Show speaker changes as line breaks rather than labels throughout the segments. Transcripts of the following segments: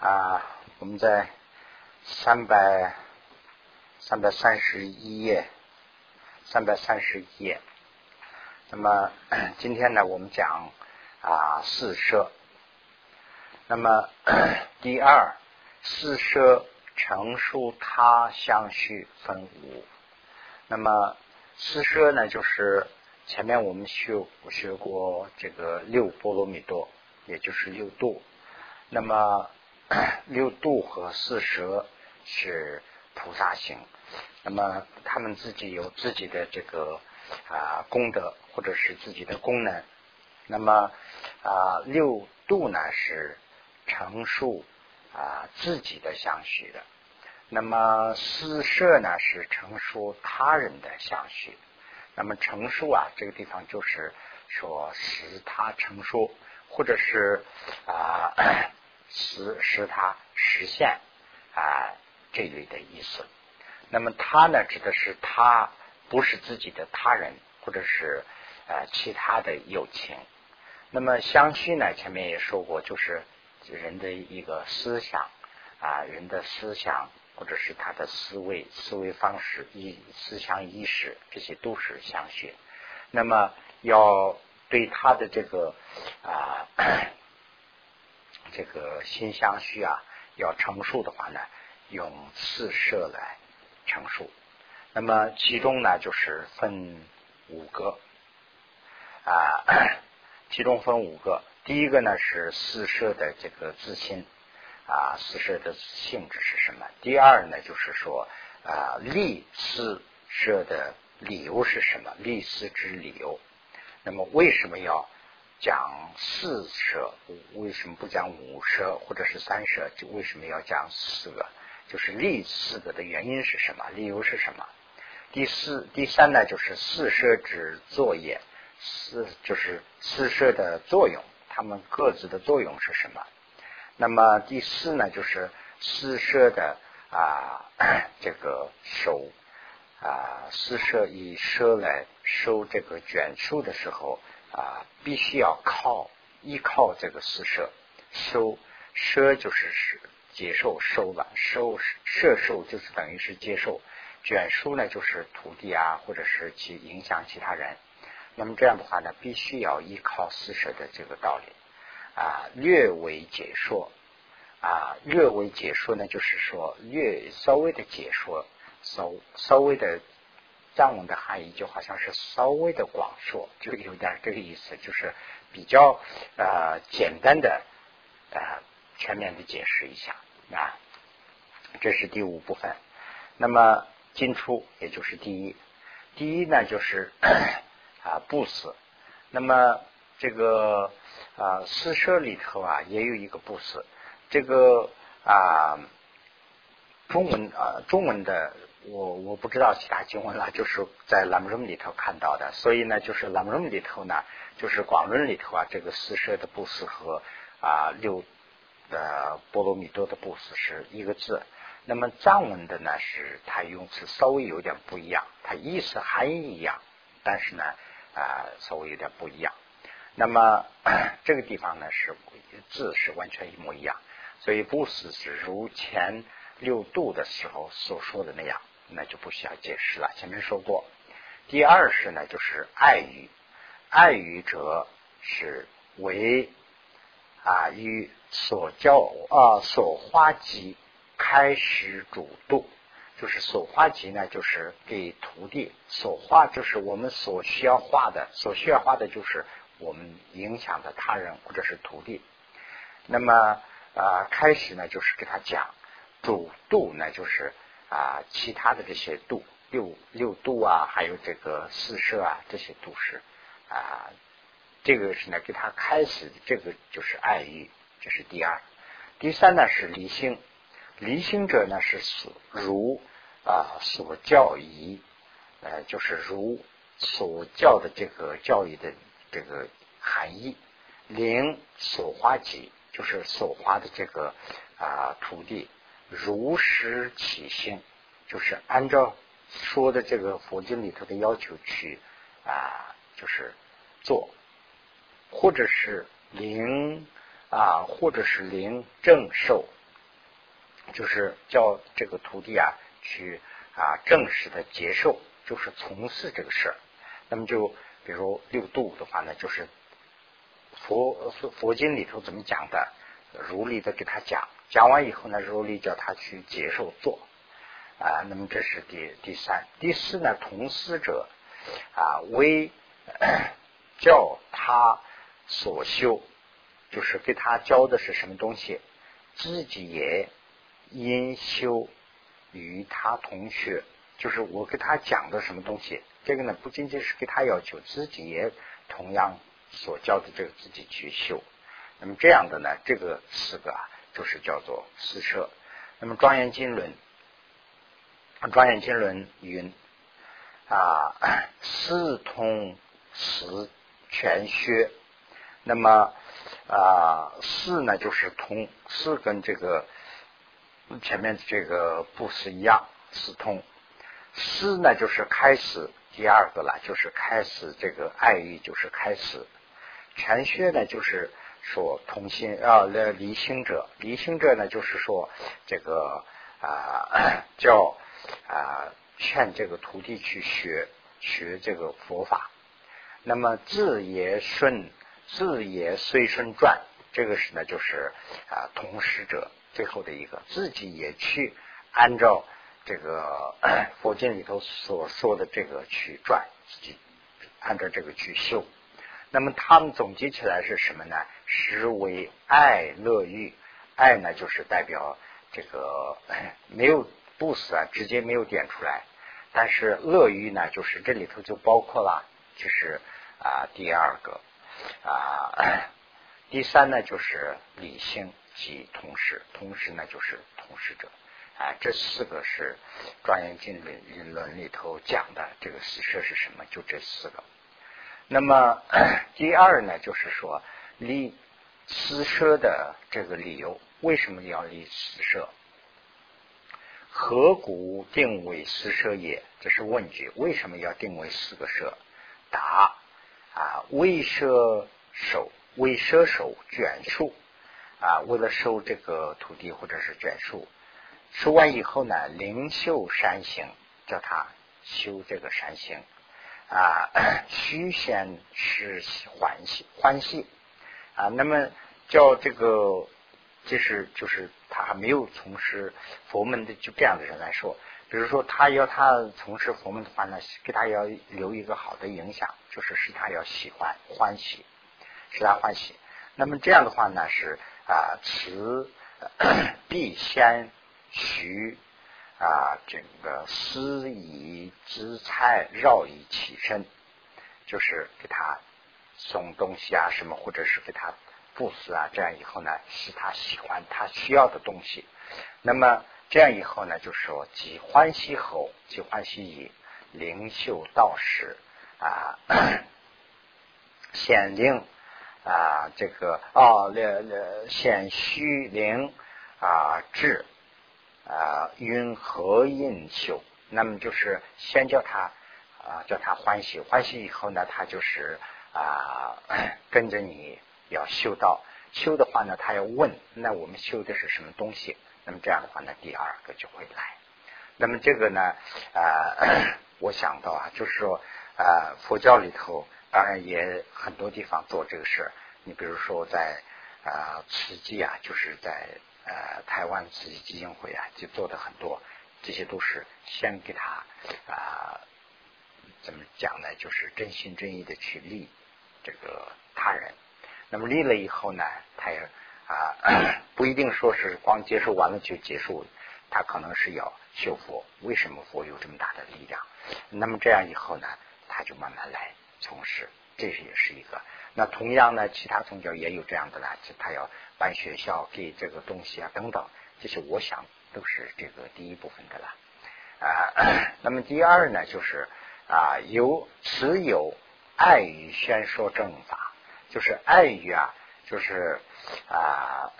啊，我们在三百三百三十一页，三百三十一页。那么 今天呢，我们讲啊四摄。那么 第二四摄成数他相续分五。那么四摄呢，就是前面我们学学过这个六波罗蜜多，也就是六度。那么 六度和四舌是菩萨行，那么他们自己有自己的这个啊功德或者是自己的功能。那么啊六度呢是成数啊自己的相续的。那么四摄呢是成数他人的相续。那么成数啊这个地方就是说使他成数，或者是啊。使使他实现啊这类的意思。那么他呢，指的是他不是自己的他人，或者是呃其他的友情。那么相续呢，前面也说过，就是人的一个思想啊，人的思想或者是他的思维、思维方式、意思想意识，这些都是相续。那么要对他的这个啊。这个心相续啊，要成数的话呢，用四摄来成数。那么其中呢，就是分五个啊，其中分五个。第一个呢是四摄的这个自心啊，四摄的性质是什么？第二呢，就是说啊，立四摄的理由是什么？立四之理由。那么为什么要？讲四舍，为什么不讲五舍或者是三舍？就为什么要讲四个？就是立四个的原因是什么？理由是什么？第四、第三呢？就是四舍之作业，四就是四舍的作用，它们各自的作用是什么？那么第四呢？就是四舍的啊，这个收啊，四舍以舍来收这个卷数的时候。啊，必须要靠依靠这个四舍。收摄就是是接受收了收摄受就是等于是接受。卷书呢就是徒弟啊或者是去影响其他人，那么这样的话呢，必须要依靠四舍的这个道理。啊，略微解说。啊，略微解说呢就是说略稍微的解说稍稍微的。藏文的含义就好像是稍微的广说，就有点这个意思，就是比较呃简单的呃全面的解释一下啊。这是第五部分。那么进出也就是第一，第一呢就是 啊不死。那么这个啊四舍里头啊也有一个不死，这个啊中文啊中文的。我我不知道其他经文了，就是在朗润里头看到的，所以呢，就是朗润里头呢，就是广论里头啊，这个四摄的布施和啊六的波罗蜜多的布施是一个字。那么藏文的呢，是它用词稍微有点不一样，它意思含义一样，但是呢啊稍微有点不一样。那么 这个地方呢是字是完全一模一样，所以布施是如前六度的时候所说的那样。那就不需要解释了，前面说过。第二是呢，就是爱语，爱语者是为啊与所教啊所花集开始主度，就是所花集呢，就是给徒弟所化，就是我们所需要画的，所需要画的就是我们影响的他人或者是徒弟。那么啊开始呢，就是给他讲主度呢，就是。啊，其他的这些度六六度啊，还有这个四摄啊，这些都是啊，这个是呢给他开始，这个就是爱欲，这是第二。第三呢是离心，离心者呢是所如啊所教仪，呃，就是如所教的这个教育的这个含义。灵所花集，就是所花的这个啊土地。如实起心，就是按照说的这个佛经里头的要求去啊，就是做，或者是灵啊，或者是灵正受就是叫这个徒弟啊去啊正式的接受，就是从事这个事儿。那么就比如六度的话呢，就是佛佛经里头怎么讲的，如理的给他讲，讲完以后呢，如理叫他去接受做啊。那么这是第第三、第四呢，同师者啊为教他所修。就是给他教的是什么东西，自己也因修与他同学，就是我给他讲的什么东西，这个呢不仅仅是给他要求，自己也同样所教的这个自己去修。那么这样的呢，这个四个啊，就是叫做四摄。那么《庄严经论》《庄严经论》云啊，四通四全学。那么啊，四呢就是通，四跟这个前面这个不是一样，四通。四呢就是开始第二个了，就是开始这个爱欲，就是开始。全学呢就是说同心啊，那离心者，离心者呢就是说这个啊 叫啊劝这个徒弟去学学这个佛法。那么字也顺。自也随顺转，这个是呢，就是啊，同时者最后的一个，自己也去按照这个 佛经里头所说的这个去转，自己按照这个去修。那么他们总结起来是什么呢？实为爱乐欲。爱呢，就是代表这个没有不死啊，直接没有点出来。但是乐欲呢，就是这里头就包括了，就是啊，第二个。啊，第三呢就是理性及同时，同时呢就是同时者，啊，这四个是《庄严经》理论里头讲的这个四摄是什么？就这四个。那么 第二呢，就是说立四舍的这个理由，为什么要立四舍？何故定为四舍也？这是问句。为什么要定为四个舍？答。啊，为舍手，为舍手卷树啊，为了收这个土地或者是卷树，收完以后呢，灵秀山行，叫他修这个山行啊，虚先是欢喜欢喜啊，那么叫这个，就是就是他还没有从事佛门的，就这样的人来说。比如说，他要他从事佛门的话呢，给他要留一个好的影响，就是使他要喜欢欢喜，使他欢喜。那么这样的话呢，是啊，慈必先徐啊，这个思以之菜绕以起身，就是给他送东西啊，什么或者是给他布施啊，这样以后呢，使他喜欢他需要的东西。那么。这样以后呢，就说即欢喜后，即欢喜以灵秀道士啊，显灵啊，这个哦，那那显虚灵啊，智啊，云何印修？那么就是先叫他啊，叫他欢喜，欢喜以后呢，他就是啊，跟着你要修道，修的话呢，他要问，那我们修的是什么东西？那么这样的话呢，第二个就会来。那么这个呢，啊，我想到啊，就是说，啊，佛教里头当然也很多地方做这个事。你比如说在啊慈济啊，就是在呃台湾慈济基金会啊，就做的很多。这些都是先给他啊，怎么讲呢？就是真心真意的去利这个他人。那么立了以后呢，他也。啊，不一定说是光接受完了就结束，他可能是要修佛。为什么佛有这么大的力量？那么这样以后呢，他就慢慢来从事，这也是一个。那同样呢，其他宗教也有这样的啦，就他要办学校，给这个东西啊等等，这些我想都是这个第一部分的啦。啊，那么第二呢，就是啊，有持有爱语宣说正法，就是爱语啊。就是啊，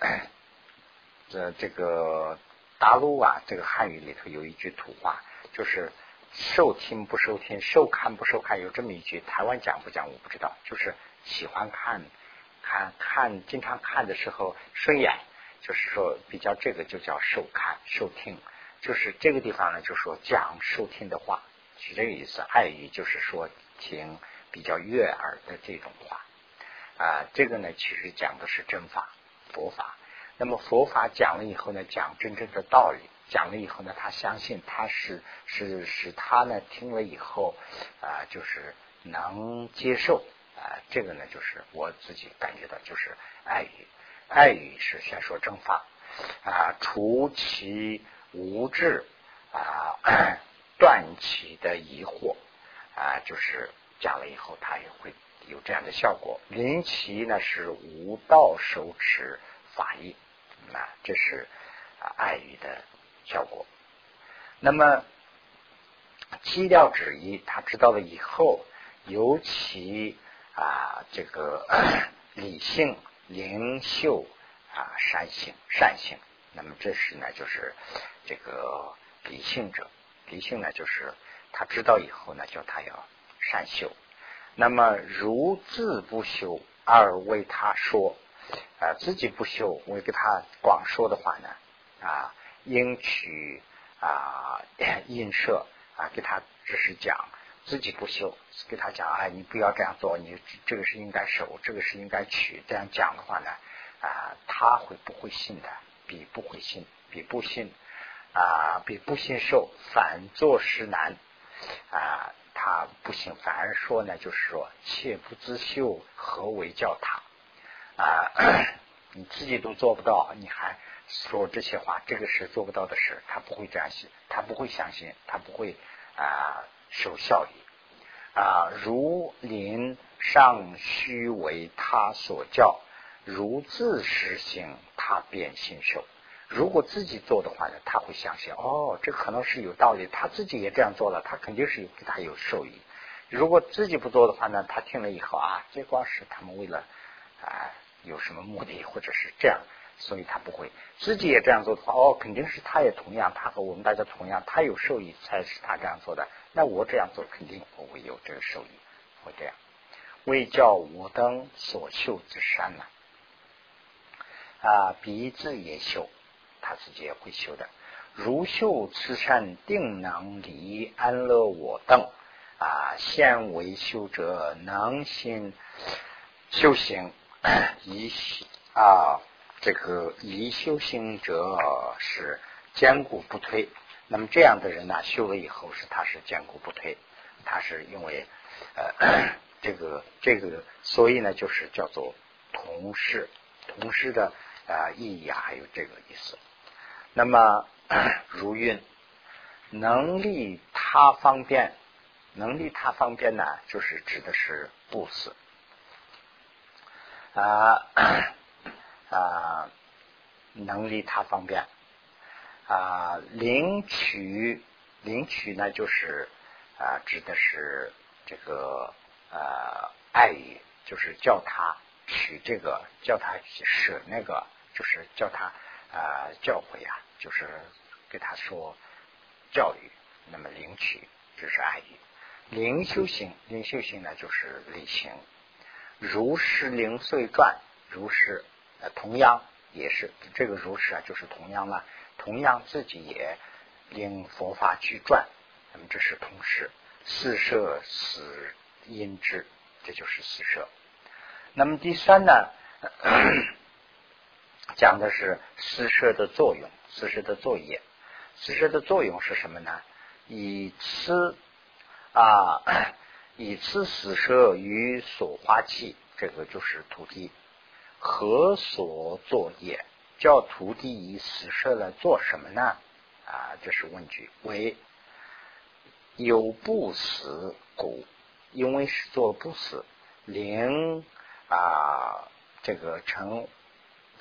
这这个大陆啊，这个汉语里头有一句土话，就是受听不受听，受看不受看，有这么一句。台湾讲不讲我不知道，就是喜欢看看看，经常看的时候顺眼，就是说比较这个就叫受看受听，就是这个地方呢，就说讲受听的话，是这个意思。爱语就是说听比较悦耳的这种话啊，这个呢其实讲的是真法佛法。那么佛法讲了以后呢，讲真正的道理，讲了以后呢，他相信他是是使他呢听了以后啊，就是能接受啊，这个呢就是我自己感觉到就是爱语。爱语是先说正法啊，除其无智啊，断其的疑惑啊，就是讲了以后，它也会有这样的效果。临其呢是无道手持法意，啊，这是啊爱语的效果。那么基调旨意，他知道了以后，尤其啊这个 理性。灵秀啊，善性善性，那么这是呢，就是这个理性者。理性呢，就是他知道以后呢，叫他要善修。那么如自不修而为他说啊，自己不修，我给他广说的话呢啊，应取啊 映射啊，给他只是讲。自己不修，给他讲，哎，你不要这样做，你这个是应该守，这个是应该取。这样讲的话呢，啊，他会不会信的？比不会信，比不信啊，比不信受，反作是难啊。他不行，反而说呢，就是说，切不自修，何为教他啊？你自己都做不到，你还说这些话，这个是做不到的事，他不会这样信，他不会相信，他不会啊。受效益啊，如临尚须为他所教，如自实行，他便信受。如果自己做的话呢，他会相信哦，这可能是有道理，他自己也这样做了，他肯定是有给他有受益。如果自己不做的话呢，他听了以后啊，这光是他们为了啊有什么目的，或者是这样。所以他不会自己也这样做的话，哦，肯定是他也同样，他和我们大家同样，他有受益才是他这样做的。那我这样做肯定不会有这个受益，会这样。为教我等所修之善呢，啊，鼻子也修，他自己也会修的。如修慈善，定能离安乐我等啊，现为修者能心修行 以啊。这个以修行者是坚固不退，那么这样的人呢，修了以后是他是坚固不退，他是因为呃 这个这个，所以呢就是叫做同事，同事的啊意义啊还有这个意思。那么 如运能力他方便，能力他方便呢，就是指的是不死啊。啊，能力他方便啊，领取领取呢，就是啊，指的是这个呃爱语，就是叫他取这个，叫他舍那个，就是叫他啊教诲啊，就是给他说教育。那么领取就是爱语，灵修行，灵修行呢就是理行。如是零碎传，如是。同样也是这个如是啊，就是同样了。同样自己也令佛法去转，那么这是同时四摄死因之，这就是四摄。那么第三呢，讲的是四摄的作用，四摄的作业。四摄的作用是什么呢？以吃啊，以此四摄于所化气，这个就是土地。何所作业？叫土地以死舍来做什么呢？啊，这是问句。为有不死故，因为是做不死，灵啊，这个成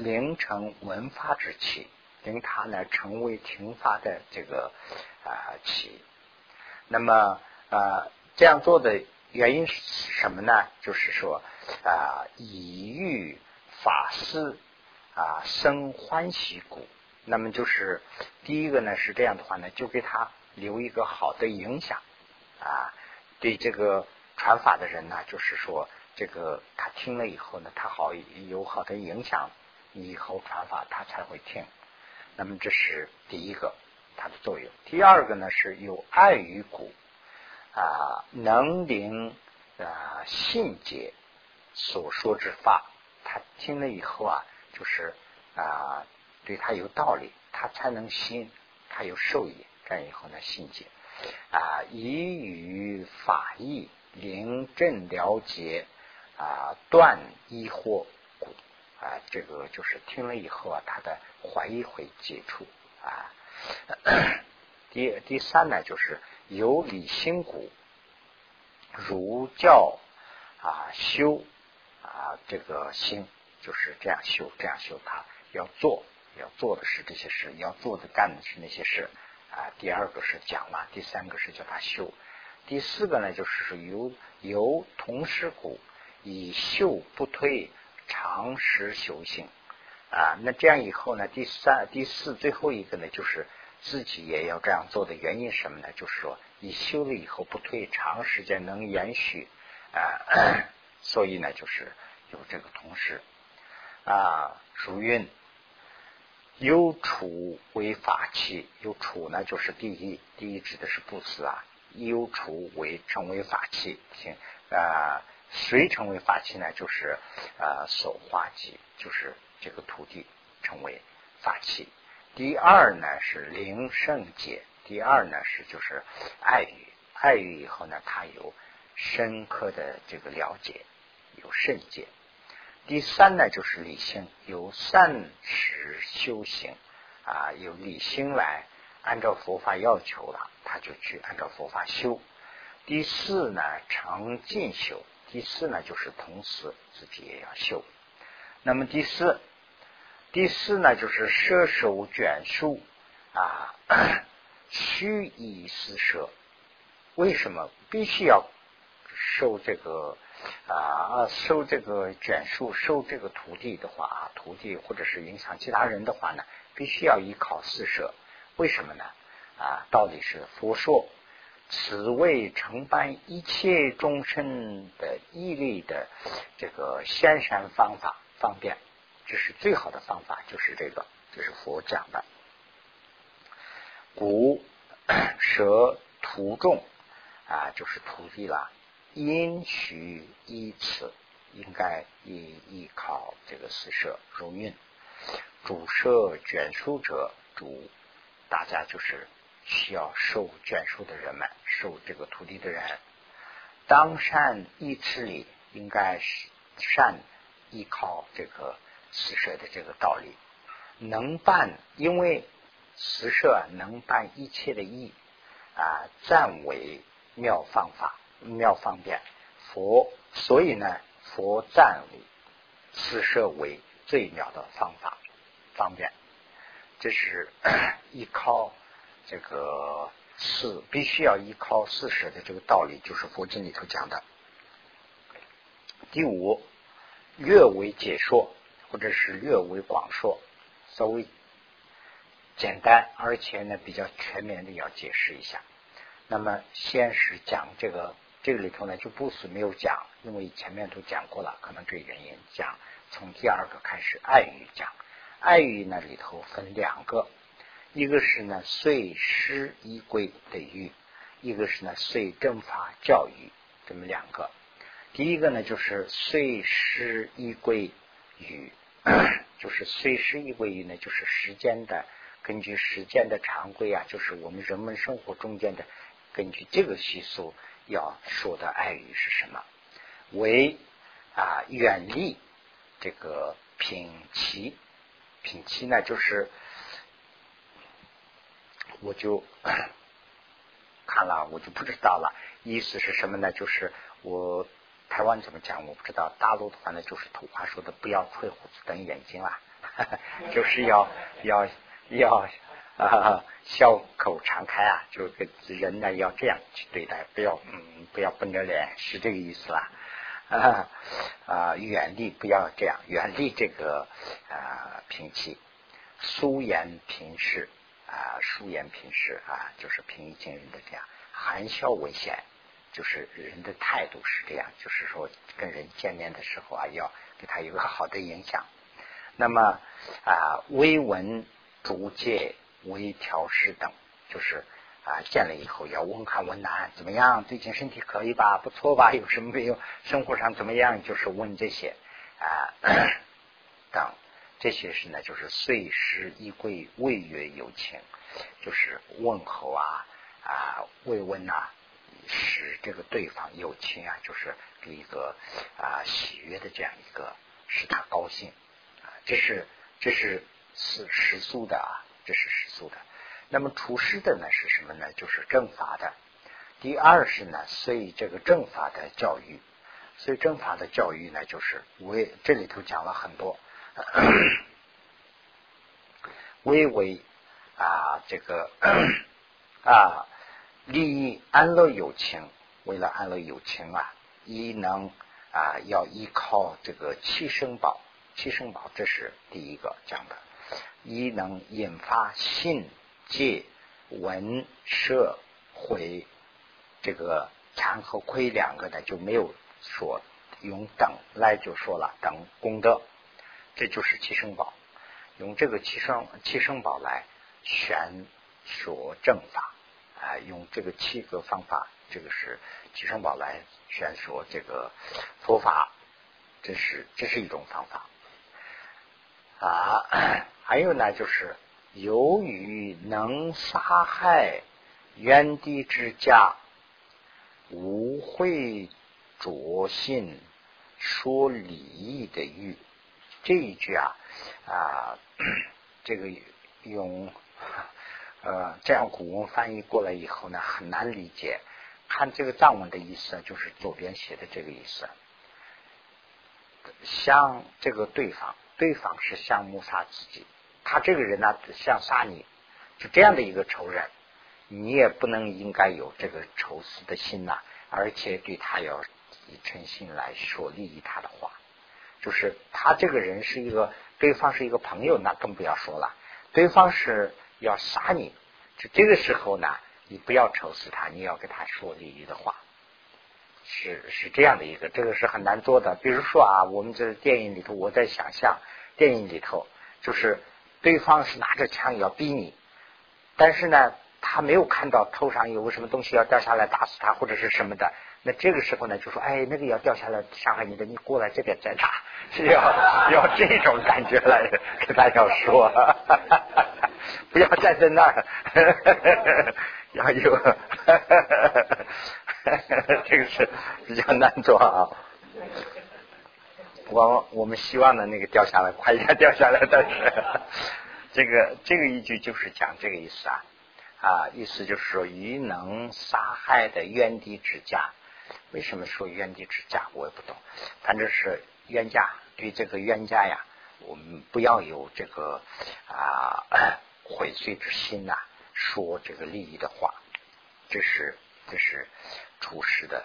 灵成文发之气，令他呢成为停发的这个啊气。那么啊，这样做的原因是什么呢？就是说啊，以欲。法师啊，生欢喜故。那么就是第一个呢，是这样的话呢，就给他留一个好的影响啊。对这个传法的人呢，就是说这个他听了以后呢，他好有好的影响以后传法他才会听。那么这是第一个它的作用。第二个呢是有爱于古啊，能灵啊信解所说之法，他听了以后啊，就是啊对他有道理，他才能信，他有受益。这样以后呢，信解啊，以与法义临正了解啊，断疑惑啊，这个就是听了以后啊，他的怀疑会解除啊。第第三呢，就是有理心故，儒教啊修啊这个心就是这样修，这样修，他要做要做的是这些事，要做的干的是那些事。啊，第二个是讲了，第三个是叫他修，第四个呢就是由由同时故以修不推，长时修行啊。那这样以后呢，第三、第四最后一个呢，就是自己也要这样做的原因什么呢？就是说，你修了以后不退，长时间能延续啊。所以呢，就是有这个同时啊，如运。有处为法器，有处呢就是第一，第一指的是布施啊。有处为成为法器，行啊，谁成为法器呢？就是啊，手化器，就是这个土地成为法器。第二呢是灵圣界，第二呢是就是爱语，爱语以后呢，他有深刻的这个了解，有圣解。第三呢，就是理性，有善持修行啊，有理性来按照佛法要求了，他就去按照佛法修。第四呢，常进修。第四呢，就是同时自己也要修。那么第四，第四呢，就是舍手卷书啊，虚以施舍。为什么必须要受这个？啊，收这个卷数，收这个徒弟的话，徒弟或者是影响其他人的话呢，必须要依靠四舍。为什么呢？啊，道理是佛说，此为承办一切众生的毅力的这个先善方法，方便，这是最好的方法，就是这个，就是佛讲的。古舍徒众啊，就是徒弟了。应许依此，应该依依靠这个四舍如运。主舍卷书者，主大家就是需要受卷书的人们，受这个土地的人，当善依此理，应该是善依靠这个四舍的这个道理，能办，因为四舍能办一切的义啊，赞为妙方法。妙方便，佛所以呢，佛赞此舍为最妙的方法方便，这是 依靠这个四，必须要依靠四舍的这个道理，就是佛经里头讲的。第五，略为解说，或者是略为广说，稍微简单，而且呢比较全面的要解释一下。那么先是讲这个。这个里头呢，就不是没有讲，因为前面都讲过了，可能这原因讲。从第二个开始，爱语讲，爱语呢里头分两个，一个是呢随师依规的语，一个是呢随正法教育，这么两个。第一个呢就是随师依规语，就是随师依规语呢，就是时间的根据时间的常规啊，就是我们人们生活中间的根据这个习俗。要说的爱语是什么？为啊远离这个品期，品期呢就是我就 看了，我就不知道了。意思是什么呢？就是我台湾怎么讲我不知道，大陆的话呢就是土话说的，不要吹胡子瞪眼睛啦，就是要要要。啊，笑口常开啊，就跟人呢要这样去对待，不要嗯，不要绷着脸，是这个意思啦。啊 啊，远离不要这样，远离这个啊平气，疏言平视啊，疏言平视啊，就是平易近人的这样，含笑为先，就是人的态度是这样，就是说跟人见面的时候啊，要给他有个好的影响。那么啊，微闻逐戒微调试等，就是啊，见了以后要问寒问暖怎么样？最近身体可以吧？不错吧？有什么没有？生活上怎么样？就是问这些啊 等这些是呢，就是岁时一归未曰有情，就是问候啊啊慰问呐，使这个对方有情啊，就是给一个啊喜悦的这样一个使他高兴啊，这是这是是世俗的啊，这是世俗的。那么厨师的呢是什么呢？就是正法的。第二是呢，随这个正法的教育，所以正法的教育呢，就是为这里头讲了很多。微微啊，这个啊，利益安乐有情，为了安乐有情啊，一能啊，要依靠这个七生宝，七生宝这是第一个讲的，一能引发信戒闻摄毁，这个禅和亏两个呢就没有说用等来就说了等功德。这就是七生宝，用这个七生七生宝来选说正法啊，用这个七个方法，这个是七生宝来选说这个佛法，这是这是一种方法啊。还有呢，就是由于能杀害原地之家，无会着信说礼义的欲。这一句啊啊，这个用呃这样古文翻译过来以后呢，很难理解。看这个藏文的意思，就是左边写的这个意思。像这个对方，对方是想谋杀自己，他这个人呢想杀你，就这样的一个仇人，你也不能应该有这个仇视的心呐，而且对他要以诚信来说利益他的话。就是他这个人是一个，对方是一个朋友，那更不要说了。对方是要杀你，就这个时候呢，你不要仇死他，你要跟他说利益的话，是是这样的一个，这个是很难做的。比如说啊，我们这电影里头，我在想象电影里头，就是对方是拿着枪要逼你，但是呢，他没有看到头上有个什么东西要掉下来打死他或者是什么的。那这个时候呢，就说哎，那个要掉下来伤害你的，你过来这边再打，是 要要这种感觉来 跟大家说，不要站在那儿，要有，这个是比较难做啊。我我们希望的那个掉下来快一点掉下来，但是这个这个一句就是讲这个意思啊啊，意思就是说，鱼能杀害的冤敌之家。为什么说冤家之家？我也不懂。反正是冤家，对这个冤家呀，我们不要有这个啊 悔罪之心呐。说这个利益的话，这是这是处世的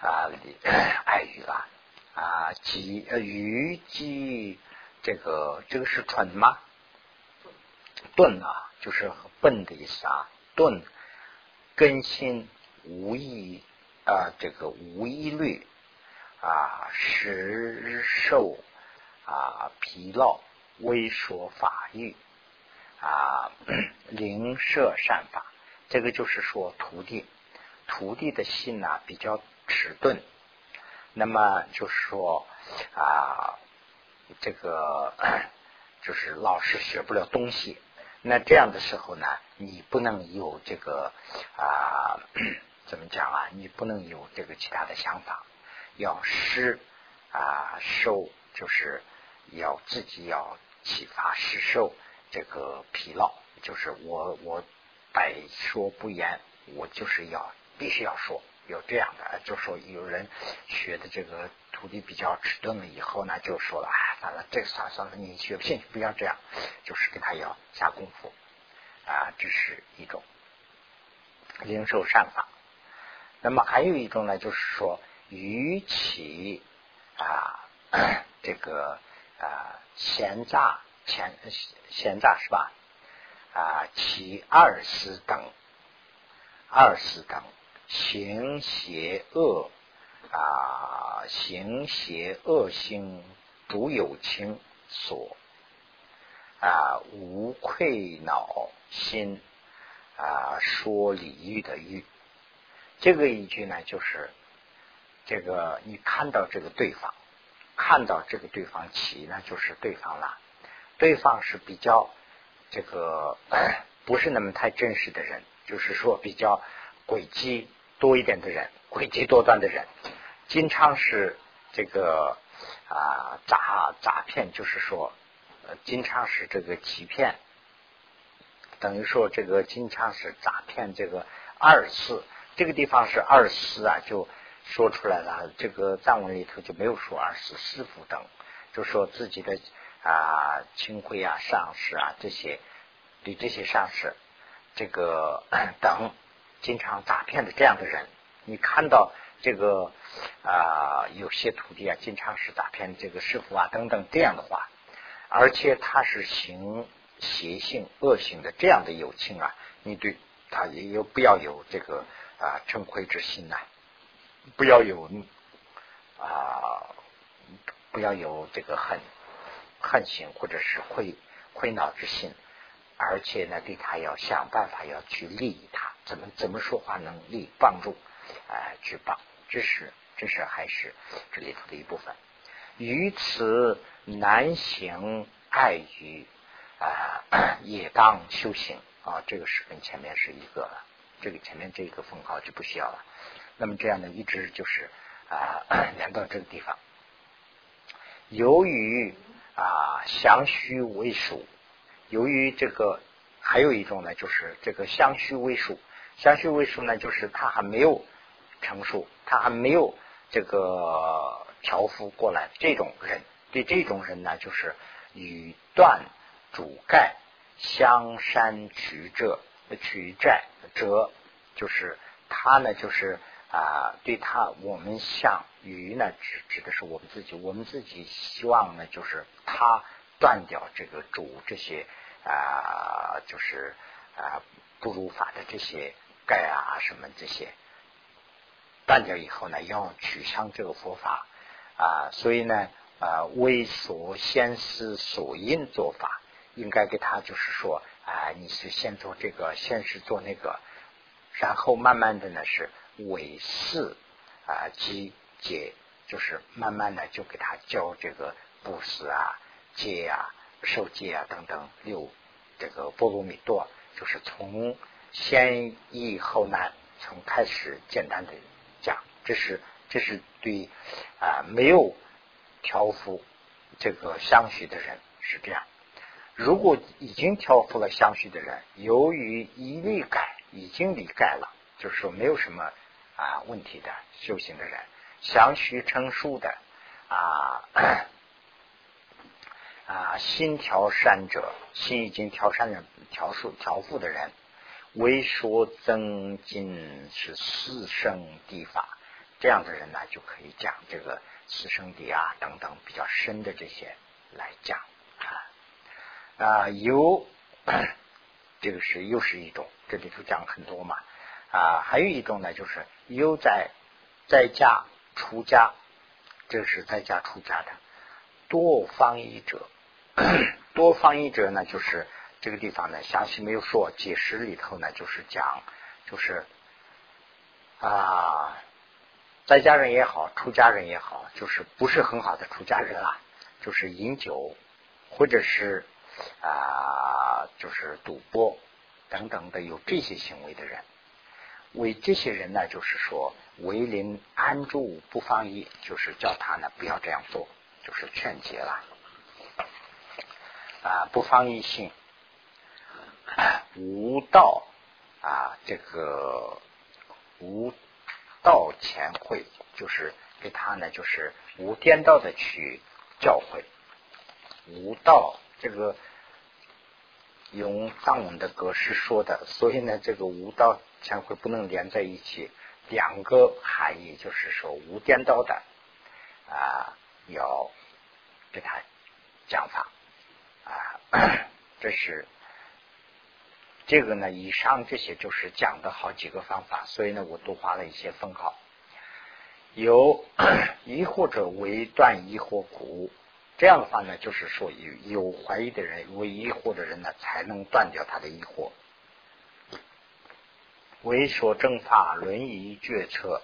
啊 爱语啦啊鸡呃虞姬这个这个是蠢吗？钝啊，就是笨的意思啊。钝根心无意。啊，这个无一虑啊，食受啊，疲劳，微说法欲啊，灵舍善法，这个就是说徒弟，徒弟的心呐比较迟钝，那么就是说啊，这个就是老是学不了东西，那这样的时候呢，你不能有这个啊。怎么讲啊？你不能有这个其他的想法，要施啊受，就是要自己要启发施受这个疲劳，就是我我百说不言，我就是要必须要说，有这样的，就说有人学的这个徒弟比较迟钝了以后呢，就说了，哎，算了，这个算了算了，你学不进去，不要这样，就是给他要下功夫啊，这是一种灵受善法。那么还有一种呢，就是说，与其啊这个啊闲诈闲闲诈是吧？啊其二十等二十等行邪恶啊行邪恶心主有情所啊，无愧恼心啊，说礼遇的遇。这个一句呢，就是这个你看到这个对方，看到这个对方起呢，就是对方了。对方是比较这个 不是那么太真实的人，就是说比较诡计多一点的人，诡计多端的人，经常是这个啊诈诈骗，就是说经常是这个欺骗，等于说这个经常是诈骗这个二次。这个地方是二师啊，就说出来了。这个藏文里头就没有说二师师傅等，就说自己的啊亲贵啊上司啊这些，对这些上司这个 等经常诈骗的这样的人，你看到这个啊有些徒弟啊经常是诈骗这个师傅啊等等这样的话，而且他是行邪性恶性的这样的友情啊，你对他也有不要有这个。啊，嗔恚之心呐，不要有啊，不要有这个恨恨心或者是愧愧恼之心，而且呢，对他要想办法要去利益他，怎么怎么说话能力帮助啊，去帮，这是这是还是这里头的一部分。于此难行爱于啊，也当修行啊，这个是跟前面是一个。这个前面这个封号就不需要了。那么这样呢，一直就是啊，连到这个地方。由于啊，相虚为数，由于这个还有一种呢，就是这个相虚为数。相虚为数呢，就是它还没有成熟，它还没有这个调伏过来。这种人，对这种人呢，就是与断主盖相山曲者。取债者，就是他呢，就是啊，对他我们像鱼呢，指指的是我们自己，我们自己希望呢，就是他断掉这个主这些啊，就是啊不如法的这些盖啊什么这些断掉以后呢，要取向这个佛法啊，所以呢啊，为所先思所应做法，应该给他就是说。啊，你是先做这个，先是做那个，然后慢慢的呢是尾四啊积戒，就是慢慢的就给他教这个布施啊、戒啊、受戒啊等等六这个波罗蜜多，就是从先易后难，从开始简单的讲，这是这是对啊没有调伏这个相续的人是这样。如果已经调伏了相续的人，由于一力改，已经离改了，就是说没有什么啊问题的修行的人，相续成熟的啊啊心调善者，心已经调善的调数调伏的人，为说增进是四圣地法，这样的人呢，就可以讲这个四圣地啊等等比较深的这些来讲啊。啊，有这个是又是一种，这里头讲很多嘛啊，还有一种呢，就是有在在家出家，这是在家出家的多方译者，多方译者呢，就是这个地方呢，详细没有说，解释里头呢，就是讲，就是啊，在家人也好，出家人也好，就是不是很好的出家人啊，就是饮酒或者是。啊，就是赌博等等的有这些行为的人，为这些人呢，就是说为人安住不放逸，就是叫他呢不要这样做，就是劝诫了啊，不放逸性，无道啊，这个无道前会，就是给他呢，就是无颠倒的去教诲，无道这个。用藏文的格式说的，所以呢，这个无道前会不能连在一起。两个含义就是说无颠倒的啊，要给他讲法啊，这是这个呢。以上这些就是讲的好几个方法，所以呢，我都画了一些分号。有 疑惑者为断疑惑苦，这样的话呢，就是说有有怀疑的人、有疑惑的人呢，才能断掉他的疑惑。为说正法轮椅决策，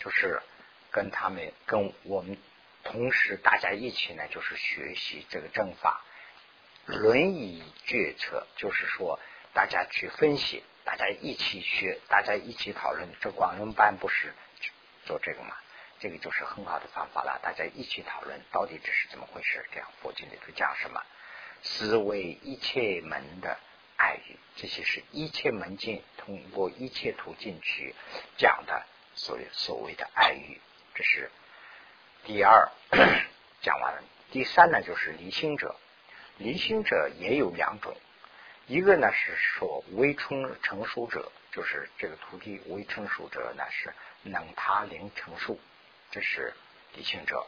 就是跟他们跟我们同时大家一起呢，就是学习这个正法。轮椅决策就是说大家去分析，大家一起学，大家一起讨论。这广仁班不是做这个吗？这个就是很好的方法了，大家一起讨论到底这是怎么回事。这样佛经里头讲什么？思维一切门的。爱语，这些是一切门径通过一切途径去讲的，所谓所谓的爱语，这是第二 讲完了。第三呢，就是离心者，离心者也有两种，一个呢是说微成成熟者，就是这个徒弟未成熟者呢是能他灵成熟，这是离心者。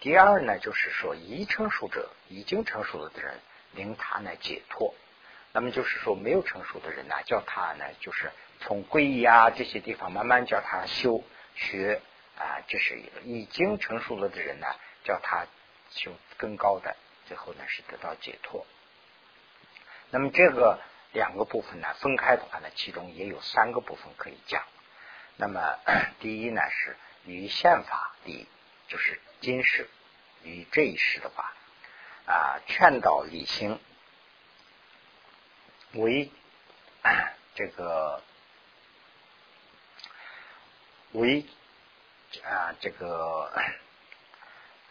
第二呢，就是说已成熟者，已经成熟了的人，令他呢解脱。那么就是说，没有成熟的人呢，叫他呢，就是从皈依啊这些地方慢慢叫他修学啊，这是一个已经成熟了的人呢，叫他修更高的，最后呢是得到解脱。那么这个两个部分呢，分开的话呢，其中也有三个部分可以讲。那么 第一呢是与宪法的，就是今世与这一世的话啊，劝导理性。为这个为啊这个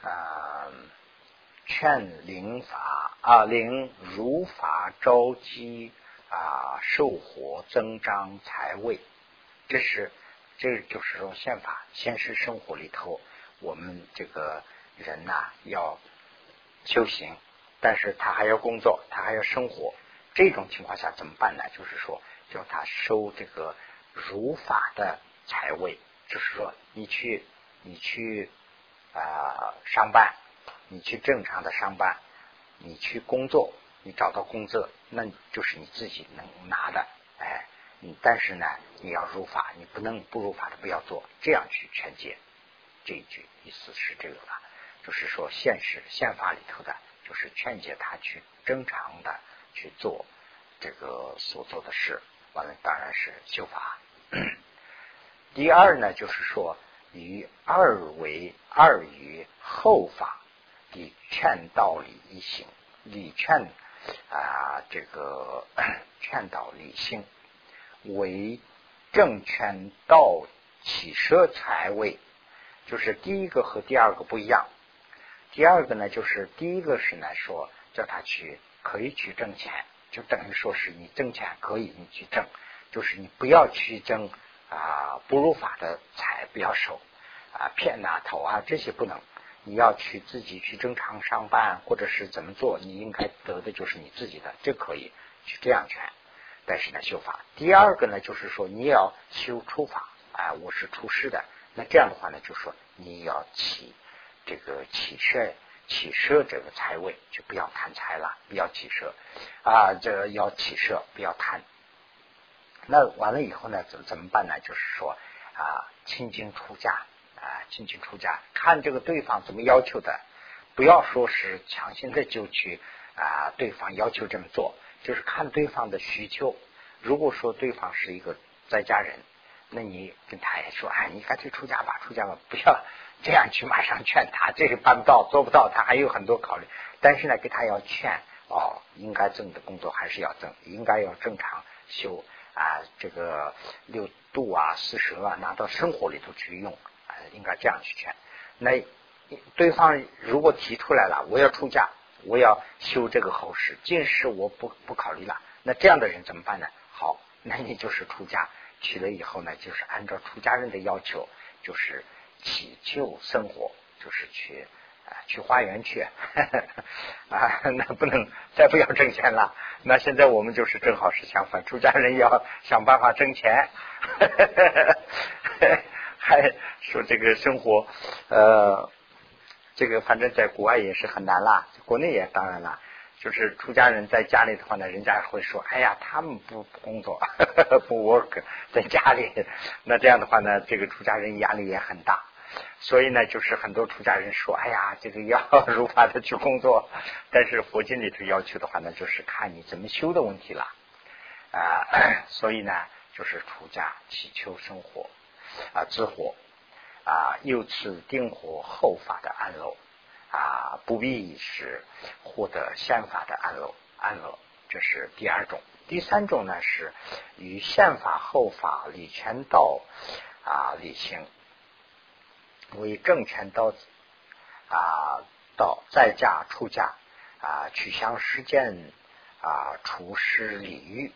啊劝灵法啊灵如法招积啊受火增长财位，这是这就是说宪法现实生活里头我们这个人呐要修行，但是他还要工作，他还要生活。这种情况下怎么办呢？就是说，叫他收这个如法的财位，就是说，你去，你去啊上班，你去正常的上班，你去工作，你找到工作，那就是你自己能拿的，哎，但是呢，你要入法，你不能不入法的不要做，这样去劝解。这一句意思是这个吧？就是说，现实宪法里头的，就是劝解他去正常的。去做这个所做的事，完了当然是修法。第二呢，就是说以二为二于后法，以劝道理一行，以劝啊这个 劝导理性为正权道起舍财位，就是第一个和第二个不一样。第二个呢，就是第一个是呢说叫他去。可以去挣钱，就等于说是你挣钱可以你去挣，就是你不要去挣啊不入法的财，不要收啊骗呐偷啊这些不能，你要去自己去正常上班或者是怎么做，你应该得的就是你自己的，这可以去这样劝。但是呢修法，第二个呢就是说你要修出法。啊，我是出师的，那这样的话呢就说你要起这个起身。起舍这个财位就不要贪财了，不要起舍啊，这要起舍，不要贪。那完了以后呢，怎怎么办呢？就是说啊，清净出家。啊，清净出家，看这个对方怎么要求的，不要说是强行的就去啊，对方要求这么做，就是看对方的需求。如果说对方是一个在家人，那你跟他也说，哎，你干脆出家吧，出家吧，不要。这样去马上劝他，这是办不到，做不到，他还有很多考虑。但是呢，给他要劝哦，应该挣的工作还是要挣，应该要正常修啊，这个六度啊、四舌啊，拿到生活里头去用啊，应该这样去劝。那对方如果提出来了，我要出家，我要修这个后事，近世我不不考虑了。那这样的人怎么办呢？好，那你就是出家，去了以后呢，就是按照出家人的要求，就是。祈求生活就是去啊去花园去啊那不能再不要挣钱了那现在我们就是正好是相反出家人要想办法挣钱 还说这个生活呃这个反正在国外也是很难啦国内也当然啦就是出家人在家里的话呢人家会说哎呀他们不工作 不 work 在家里 那这样的话呢这个出家人压力也很大。所以呢，就是很多出家人说，哎呀，这个要 如法的去工作。但是佛经里头要求的话呢，就是看你怎么修的问题了啊。所以呢，就是出家祈求生活啊，自活啊，由此定活后法的安乐啊，不必是获得宪法的安乐安乐。这是第二种。第三种呢，是与宪法后法理权道啊理行。为正权道啊，道在嫁出家啊，取向实践啊，处事礼遇，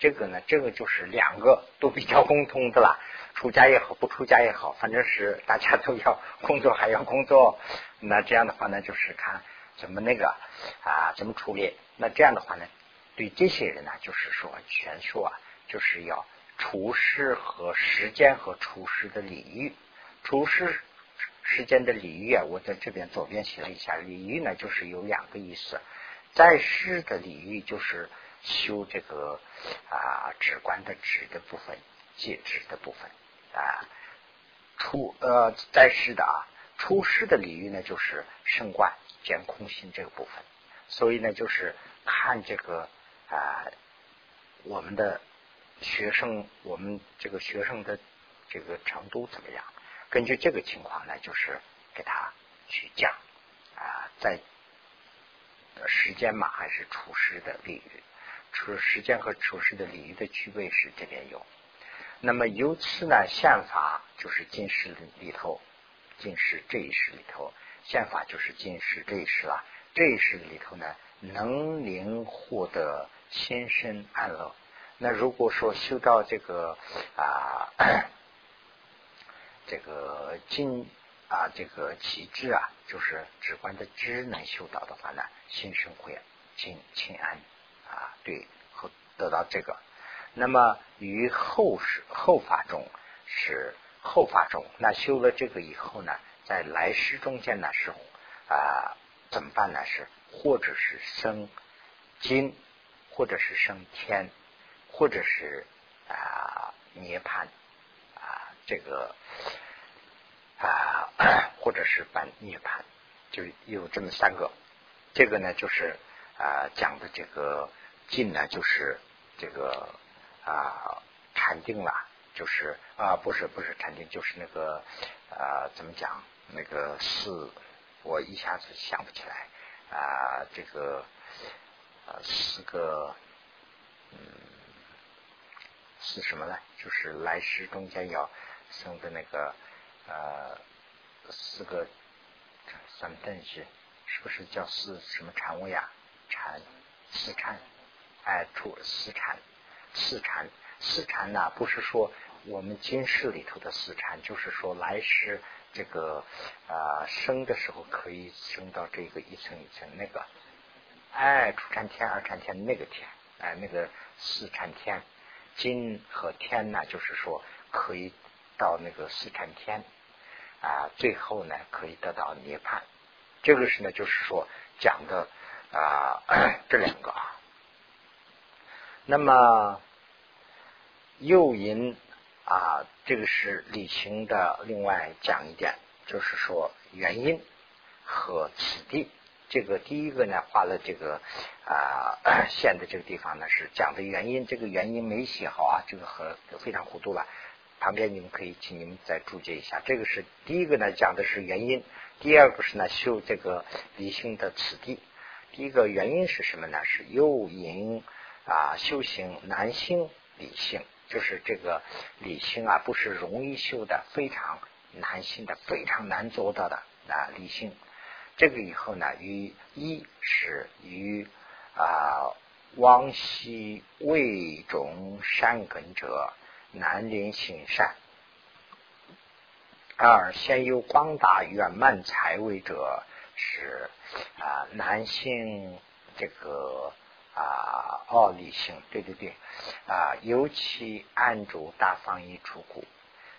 这个呢，这个就是两个都比较共通的啦。出家也好，不出家也好，反正是大家都要工作，还要工作。那这样的话呢，就是看怎么那个啊，怎么处理。那这样的话呢，对这些人呢，就是说全说啊，就是要处事和时间和处事的礼遇，处事。时间的礼遇啊，我在这边左边写了一下。礼遇呢，就是有两个意思。在世的礼遇就是修这个啊止观的止的部分，戒止的部分啊。出呃在世的啊，出世的礼遇呢，就是圣观见空心这个部分。所以呢，就是看这个啊我们的学生，我们这个学生的这个程度怎么样。根据这个情况呢，就是给他去讲啊，在时间嘛，还是出师的礼遇，处时间和处事的礼仪的区别是这边有。那么由此呢，宪法就是今世里头，今世这一世里头，宪法就是今世这一世了。这一世里头呢，能灵获得心身安乐。那如果说修到这个啊。这个精啊，这个气质啊，就是直观的知能修到的话呢，心生会清清安啊，对，和得到这个。那么于后世后法中是后法中，那修了这个以后呢，在来世中间呢是啊怎么办呢？是或者是生金，或者是升天，或者是啊涅槃啊。这个啊，或者是半涅槃，就有这么三个。这个呢，就是啊讲的这个进呢，就是这个啊禅定了，就是啊不是不是禅定，就是那个啊怎么讲那个四，我一下子想不起来啊这个啊四个嗯是什么呢？就是来世中间要。生的那个呃四个三等是是不是叫四什么禅位啊？禅四禅哎出四禅四禅四禅呢？不是说我们今世里头的四禅，就是说来世这个啊生的时候可以升到这个一层一层那个哎初禅天二禅天那个天哎那个四禅天金和天呢，就是说可以。到那个四禅天啊，最后呢可以得到涅槃。这个是呢，就是说讲的啊 这两个啊。那么诱因啊，这个是理性的。另外讲一点，就是说原因和此地。这个第一个呢，画了这个啊 线的这个地方呢，是讲的原因。这个原因没写好啊，这个和非常糊涂了。旁边你们可以请你们再注解一下，这个是第一个呢，讲的是原因；第二个是呢，修这个理性的此地。第一个原因是什么呢？是诱引啊，修行难行理性，就是这个理性啊，不是容易修的，非常难行的，非常难做到的啊，理性。这个以后呢，与一是与啊，往昔未种善根者。南临行善，二先有广大圆满财位者是啊，男性这个啊，奥理性，对对对啊，尤其按住大方一出库，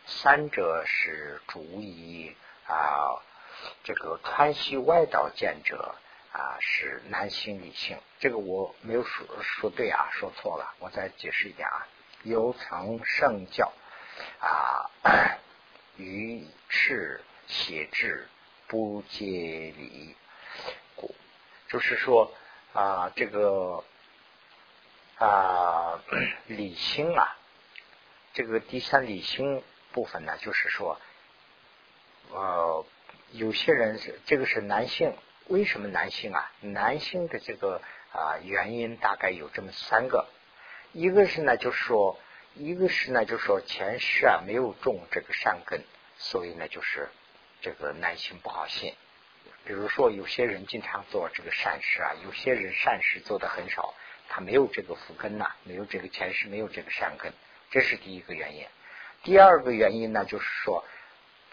三者是主以啊，这个川西外道见者啊，是男性理性，这个我没有说说对啊，说错了，我再解释一点啊。有成圣教啊，于是写志不接理故，就是说啊，这个啊 理性啊，这个第三理性部分呢，就是说，呃，有些人是这个是男性，为什么男性啊？男性的这个啊原因大概有这么三个，一个是呢，就是说。一个是呢，就是说前世啊没有种这个善根，所以呢就是这个男性不好信。比如说有些人经常做这个善事啊，有些人善事做的很少，他没有这个福根呐，没有这个前世没有这个善根，这是第一个原因。第二个原因呢，就是说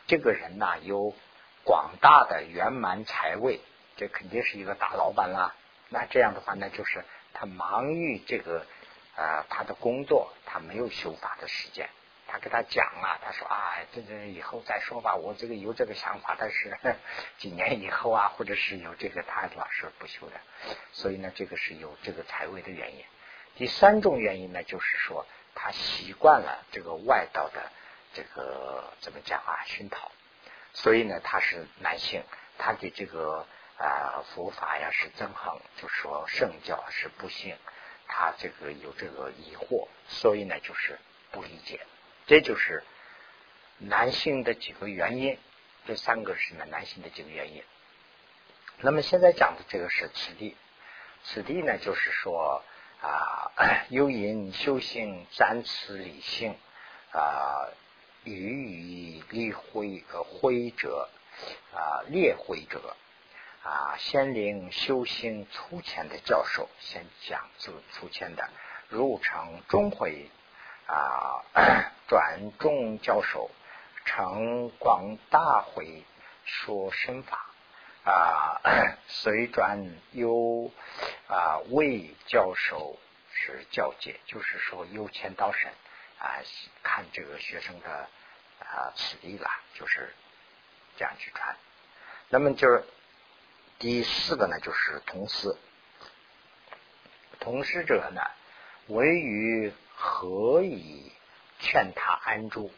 这个人呐有广大的圆满财位，这肯定是一个大老板啦。那这样的话呢，就是他忙于这个。呃，他的工作他没有修法的时间，他跟他讲啊，他说啊，这这以后再说吧，我这个有这个想法，但是 几年以后啊，或者是有这个，他老是不修的，所以呢，这个是有这个财位的原因。第三种原因呢，就是说他习惯了这个外道的这个怎么讲啊熏陶，所以呢，他是男性，他对这个啊佛法呀是憎恨，就说圣教是不信。他这个有这个疑惑，所以呢就是不理解，这就是男性的几个原因。这三个是呢男性的几个原因。那么现在讲的这个是此地，此地呢就是说啊，幽隐修行暂此理性啊，予以立灰呃灰者啊列灰者。啊，先灵修行粗浅的教授，先讲这个粗浅的，入成中会啊，转众教授，成广大会说身法啊，随转有啊魏教授是教界，就是说由前到审啊，看这个学生的啊此地了，就是这样去传。那么就是。第四个呢，就是同师。同师者呢，为于何以劝他安住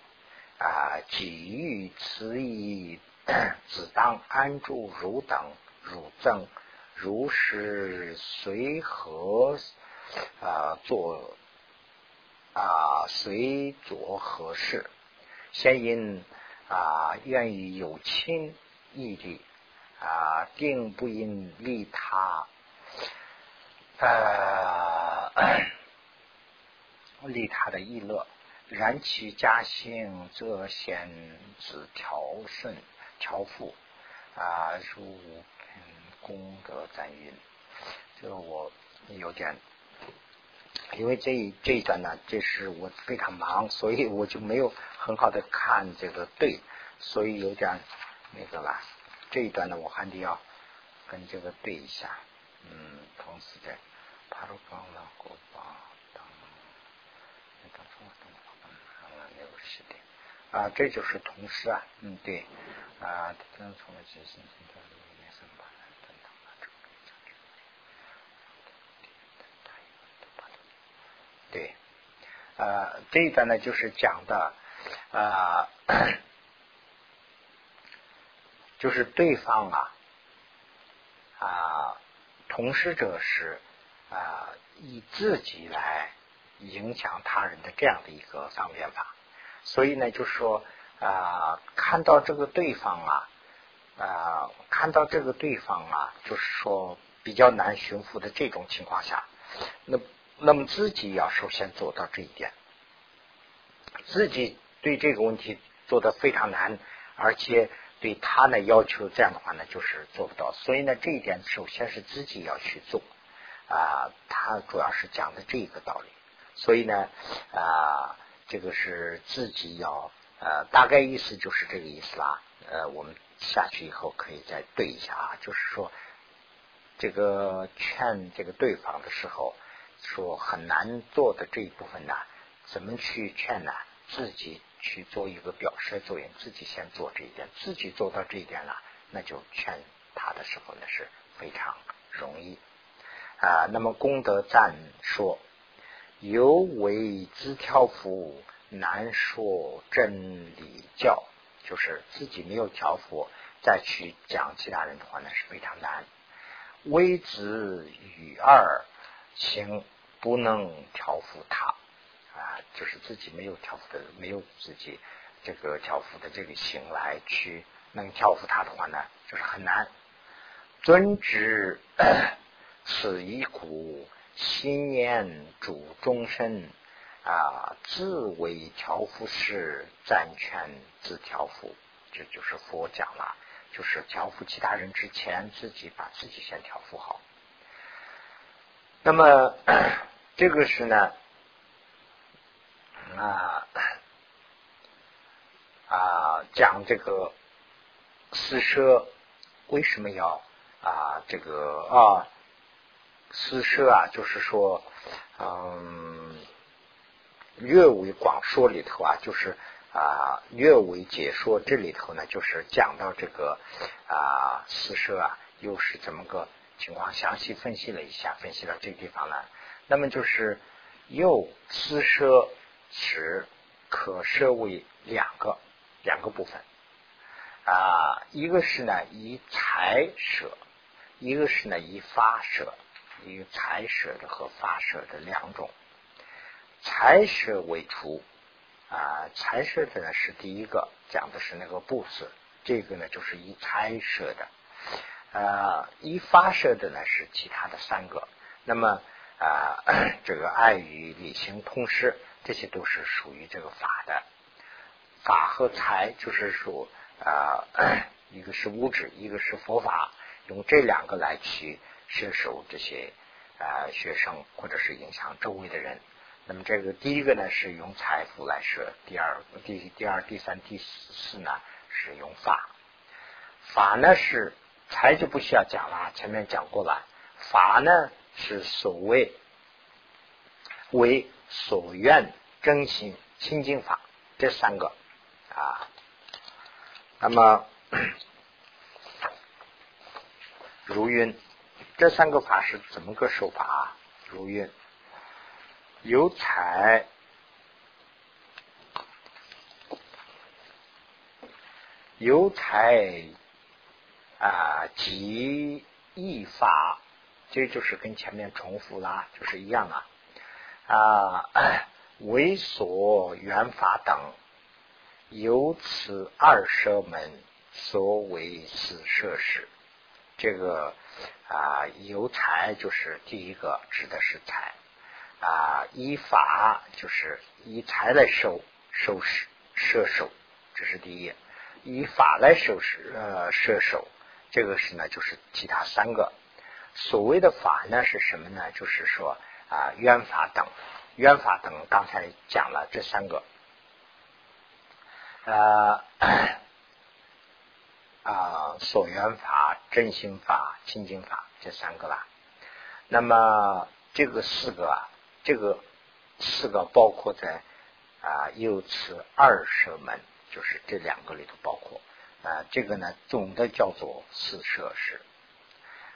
啊？己欲此意，只当安住汝等汝赠，如是随何啊做啊随着何事？先因啊愿意有亲义力。啊，定不因利他，呃，利他的意乐。然其家兴，则显子调顺调富啊，如功德赞云。这个我有点，因为这这一段呢，这是我非常忙，所以我就没有很好的看这个对，所以有点那个了。这一段呢，我还得要跟这个对一下，嗯，同时在帕鲁冈拉国巴等，那个什么东西，没有时间啊，这就是同时啊，嗯，对啊，从了几星星的颜色吧，等等啊，这个对，呃，这一段呢，就是讲的啊。就是对方啊啊，同事者是啊以自己来影响他人的这样的一个方便法，所以呢，就是说啊，看到这个对方啊啊，看到这个对方啊，就是说比较难驯服的这种情况下，那那么自己要首先做到这一点，自己对这个问题做的非常难，而且。对他呢要求这样的话呢，就是做不到。所以呢，这一点首先是自己要去做啊。他主要是讲的这个道理。所以呢啊，这个是自己要呃，大概意思就是这个意思啦。呃，我们下去以后可以再对一下啊。就是说，这个劝这个对方的时候，说很难做的这一部分呢，怎么去劝呢？自己。去做一个表示作用，自己先做这一点，自己做到这一点了，那就劝他的时候呢是非常容易啊。那么功德赞说，犹为自挑夫难说真理教，就是自己没有调伏，再去讲其他人的话呢是非常难。微子与二行不能调伏他啊，就是自己没有调伏的，没有自己这个调伏的这个行来去能调伏他的话呢，就是很难。尊之 此一股心念主终身。啊，自为调伏时，暂权自调伏，这就是佛讲了，就是调伏其他人之前，自己把自己先调伏好。那么 这个是呢，啊啊，讲这个四舍为什么要啊这个啊私舍啊，就是说，嗯。略为广说里头啊，就是啊略为解说这里头呢，就是讲到这个啊私舍啊又是怎么个情况，详细分析了一下，分析到这个地方了。那么就是又私舍时可设为两个两个部分啊，一个是呢以财舍，一个是呢以法舍，以财舍的和法舍的两种。财舍为出啊，财舍的呢是第一个讲的是那个布施，这个呢就是以财舍的，呃，以发射的呢是其他的三个。那么啊，这个爱与理性通识，这些都是属于这个法的。法和财就是说啊，一个是物质，一个是佛法，用这两个来去摄受这些啊学生或者是影响周围的人。那么这个第一个呢是用财富来设，第二、第第二、第三、第四呢是用法。法呢是财就不需要讲了，前面讲过了。法呢是所谓为所愿真心清净法，这三个啊。那么 如云，这三个法是怎么个手法？如愿。有财有财啊，即易法，这就是跟前面重复啦，就是一样啊啊，为所缘法等，由此二舍门，所为四摄事。这个啊，有财就是第一个，指的是财。啊，依法就是以财来收收拾射手，这是第一；以法来收拾呃射手，这个是呢，就是其他三个。所谓的法呢是什么呢？就是说啊，冤法等，冤法等，刚才讲了这三个，呃啊，所缘法、真心法、清净法这三个吧。那么这个四个啊。这个四个包括在啊，有此二舍门，就是这两个里头包括啊。这个呢，总的叫做四摄事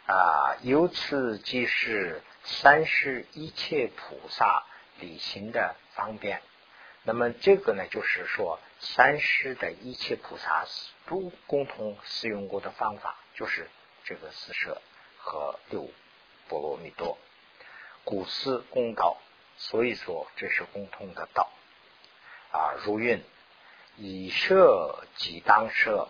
啊。由此即是三世一切菩萨理行的方便。那么这个呢，就是说三世的一切菩萨都共同使用过的方法，就是这个四摄和六波罗蜜多。古思公道，所以说这是共通的道啊。如运以舍即当舍，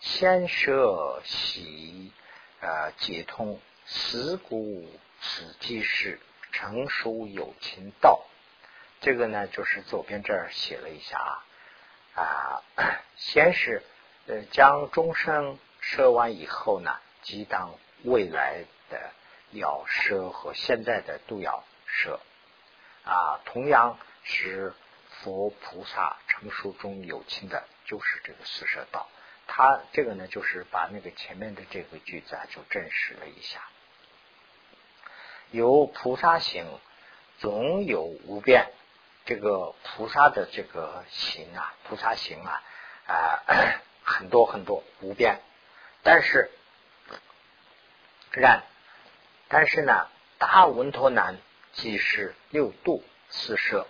先舍喜呃解通，思故此即是成熟有情道。这个呢，就是左边这儿写了一下啊啊，先是呃将终生舍完以后呢，即当未来的。要舍和现在的都要舍啊，同样是佛菩萨成熟中有情的，就是这个四舍道。他这个呢，就是把那个前面的这个句子啊，就证实了一下。有菩萨行，总有无边。这个菩萨的这个行啊，菩萨行啊啊，很多很多无边，但是然。但是呢，大文陀南即是六度四摄。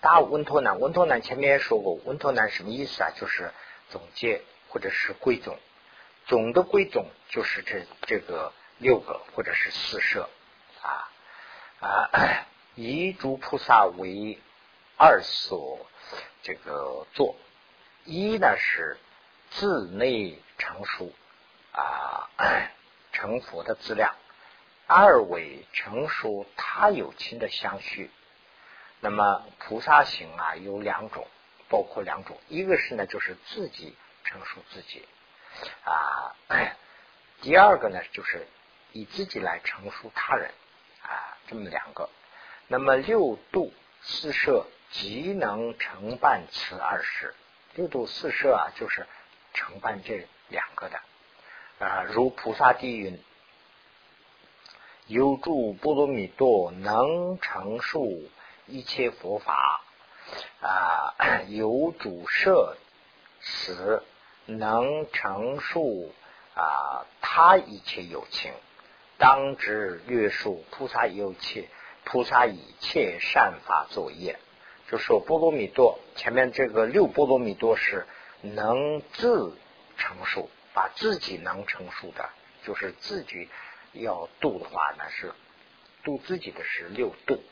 大文陀南，文陀南前面也说过，文陀南什么意思啊？就是总结或者是归总，总的归总就是这这个六个或者是四摄啊啊，以诸菩萨为二所这个做，一呢是自内成熟啊 成佛的资料，二为成熟他有情的相续。那么菩萨行啊有两种，包括两种，一个是呢就是自己成熟自己啊，第二个呢就是以自己来成熟他人啊，这么两个。那么六度四摄即能承办此二事，六度四摄啊就是承办这两个的啊，如菩萨地云：有住波罗蜜多，能成树。一切佛法啊，有主摄此能成数啊，他一切有情，当知略述菩萨有切，菩萨一切善法作业。就说波罗蜜多，前面这个六波罗蜜多是能自成熟，把自己能成熟的，就是自己要度的话呢，是度自己的是六度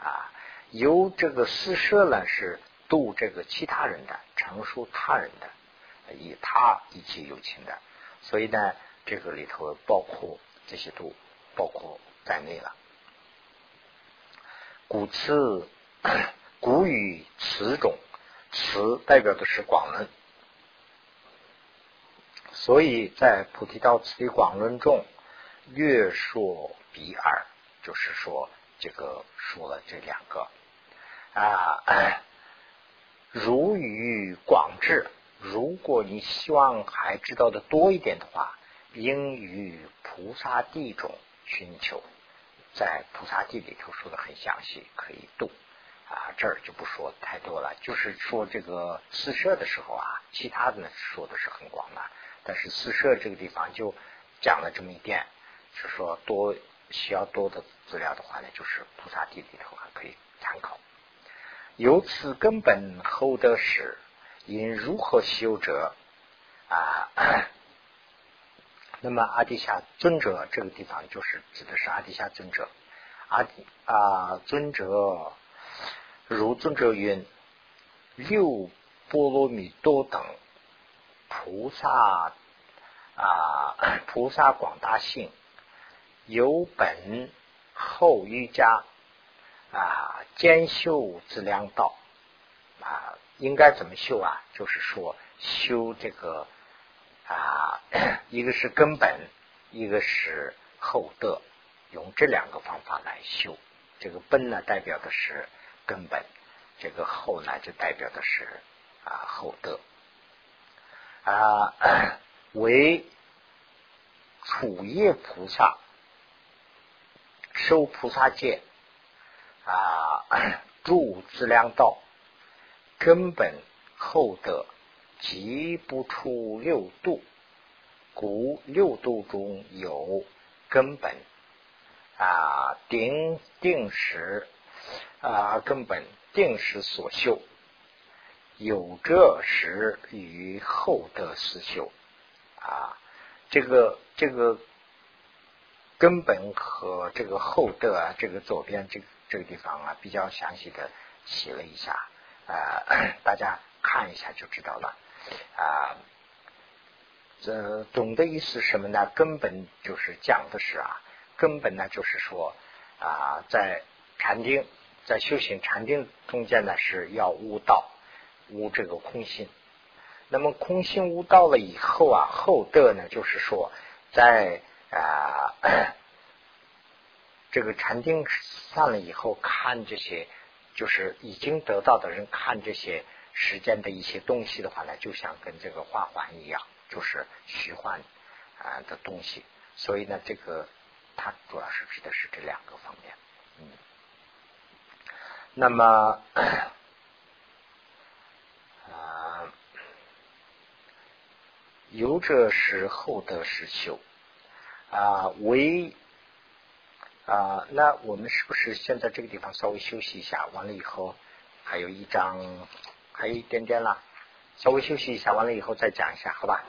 啊。由这个四摄呢，是度这个其他人的，成熟他人的，以他一切有情的，所以呢，这个里头包括这些度，包括在内了。古词 古语词种，词代表的是广论，所以在菩提道次第广论中，略说比尔，就是说这个说了这两个。啊，如语广智，如果你希望还知道的多一点的话，应于菩萨地中寻求，在菩萨地里头说的很详细，可以读啊。这儿就不说太多了，就是说这个四摄的时候啊，其他的呢说的是很广的，但是四摄这个地方就讲了这么一点，是说多需要多的资料的话呢，就是菩萨地里头还可以参考。由此根本后得始，因如何修者啊？那么阿底下尊者这个地方就是指的是阿底下尊者。阿底啊尊者如尊者云：六波罗蜜多等菩萨啊，菩萨广大性，有本后瑜伽。啊，兼修自量道啊，应该怎么修啊？就是说修这个啊，一个是根本，一个是后德，用这两个方法来修。这个本呢，代表的是根本；这个后呢，就代表的是啊后德。啊，为楚业菩萨受菩萨戒。啊，住资量道根本厚德，即不出六度，故六度中有根本啊，定定时啊，根本定时所修，有这时与厚德思修啊，这个这个根本和这个厚德啊，这个左边这个。这个地方啊，比较详细的写了一下，呃，大家看一下就知道了。啊，这总的意思什么呢？根本就是讲的是啊，根本呢就是说啊，在禅定，在修行禅定中间呢，是要悟道，悟这个空性。那么空心悟到了以后啊，后德呢，就是说在啊。这个禅定散了以后，看这些就是已经得到的人看这些时间的一些东西的话呢，就像跟这个花环一样，就是虚幻啊的东西。所以呢，这个它主要是指的是这两个方面。嗯，那么，由者是厚德是修啊，为。啊，那我们是不是现在这个地方稍微休息一下？完了以后还有一张，还有一点点啦，稍微休息一下，完了以后再讲一下，好吧？